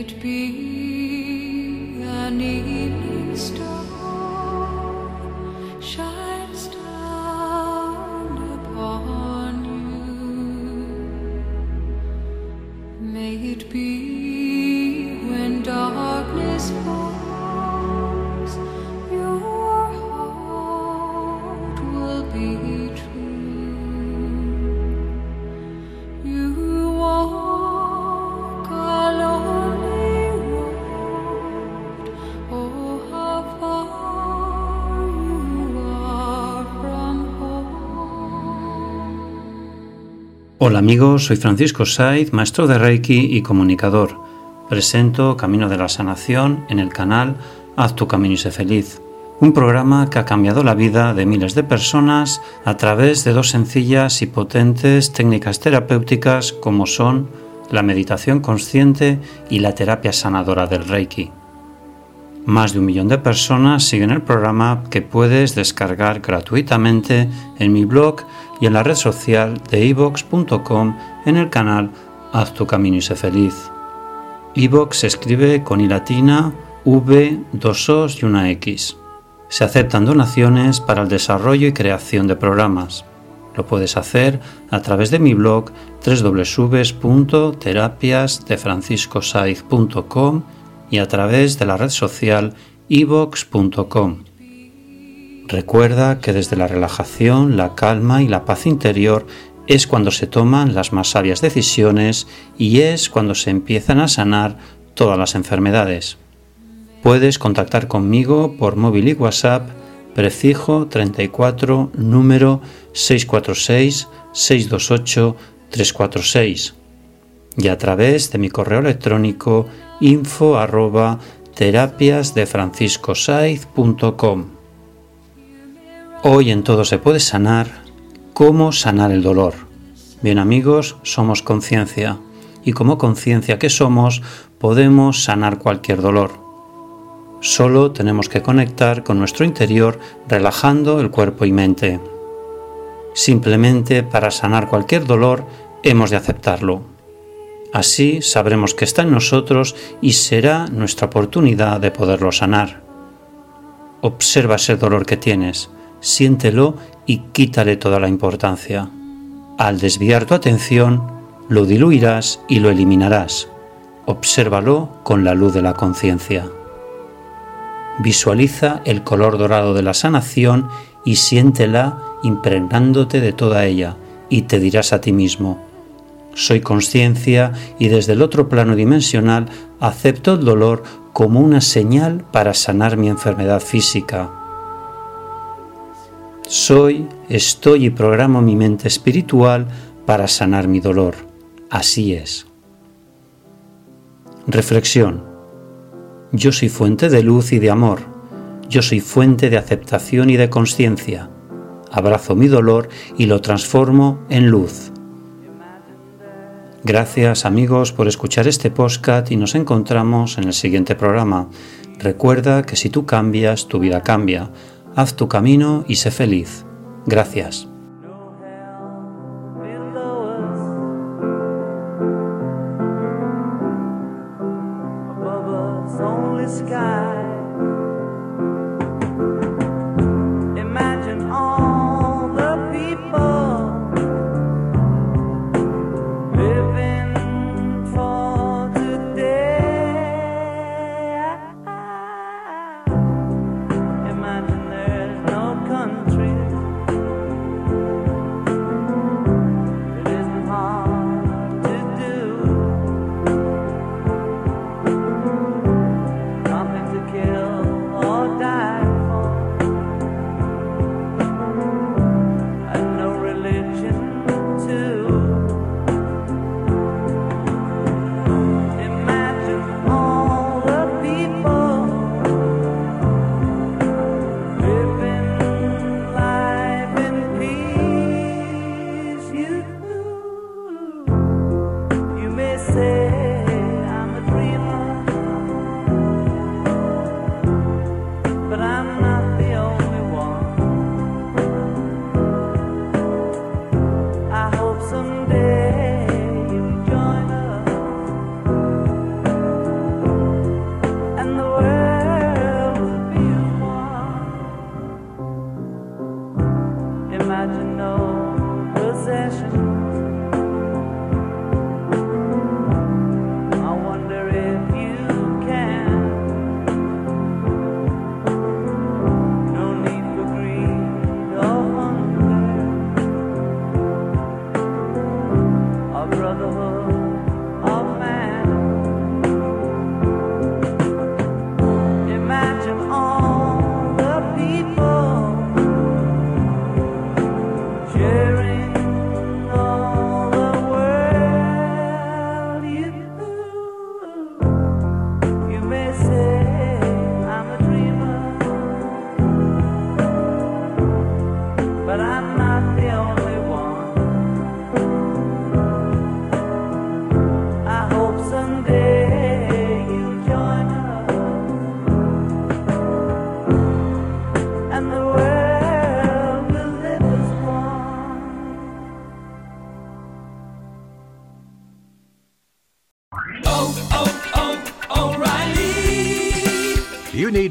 It be an evening star Hola amigos, soy Francisco Saiz, maestro de Reiki y comunicador. Presento Camino de la Sanación en el canal Haz tu camino y sé feliz. Un programa que ha cambiado la vida de miles de personas a través de dos sencillas y potentes técnicas terapéuticas como son la meditación consciente y la terapia sanadora del Reiki. Más de un millón de personas siguen el programa que puedes descargar gratuitamente en mi blog y en la red social de ivox.com en el canal Haz tu camino y sé feliz. iVox se escribe con i latina, v, dos os y una x. Se aceptan donaciones para el desarrollo y creación de programas. puedes hacer a través de mi blog www.terapiasdefranciscosaiz.com y a través de la red social evox.com. Recuerda que desde la relajación, la calma y la paz interior es cuando se toman las más sabias decisiones y es cuando se empiezan a sanar todas las enfermedades. Puedes contactar conmigo por móvil y WhatsApp prefijo 34 número 646 628 346 y a través de mi correo electrónico info arroba. Hoy en todo se puede sanar. ¿Cómo sanar el dolor? Bien amigos, somos conciencia y como conciencia que somos podemos sanar cualquier dolor. Solo tenemos que conectar con nuestro interior relajando el cuerpo y mente. Simplemente para sanar cualquier dolor hemos de aceptarlo. Así sabremos que está en nosotros y será nuestra oportunidad de poderlo sanar. Observa ese dolor que tienes, siéntelo y quítale toda la importancia. Al desviar tu atención, lo diluirás y lo eliminarás. Obsérvalo con la luz de la conciencia. Visualiza el color dorado de la sanación y siéntela impregnándote de toda ella y te dirás a ti mismo, soy conciencia y desde el otro plano dimensional acepto el dolor como una señal para sanar mi enfermedad física. Soy, estoy y programo mi mente espiritual para sanar mi dolor. Así es. Reflexión. Yo soy fuente de luz y de amor. Yo soy fuente de aceptación y de conciencia. Abrazo mi dolor y lo transformo en luz. Gracias amigos por escuchar este podcast y nos encontramos en el siguiente programa. Recuerda que si tú cambias, tu vida cambia. Haz tu camino y sé feliz. Gracias. possession.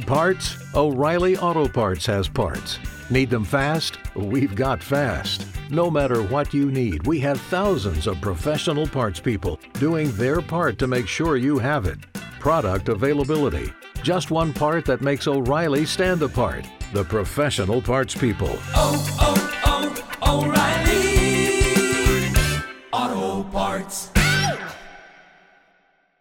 Parts? O'Reilly Auto Parts has parts. Need them fast? We've got fast. No matter what you need, we have thousands of professional parts people doing their part to make sure you have it. Product availability. Just one part that makes O'Reilly stand apart. The professional parts people. oh, oh, oh O'Reilly.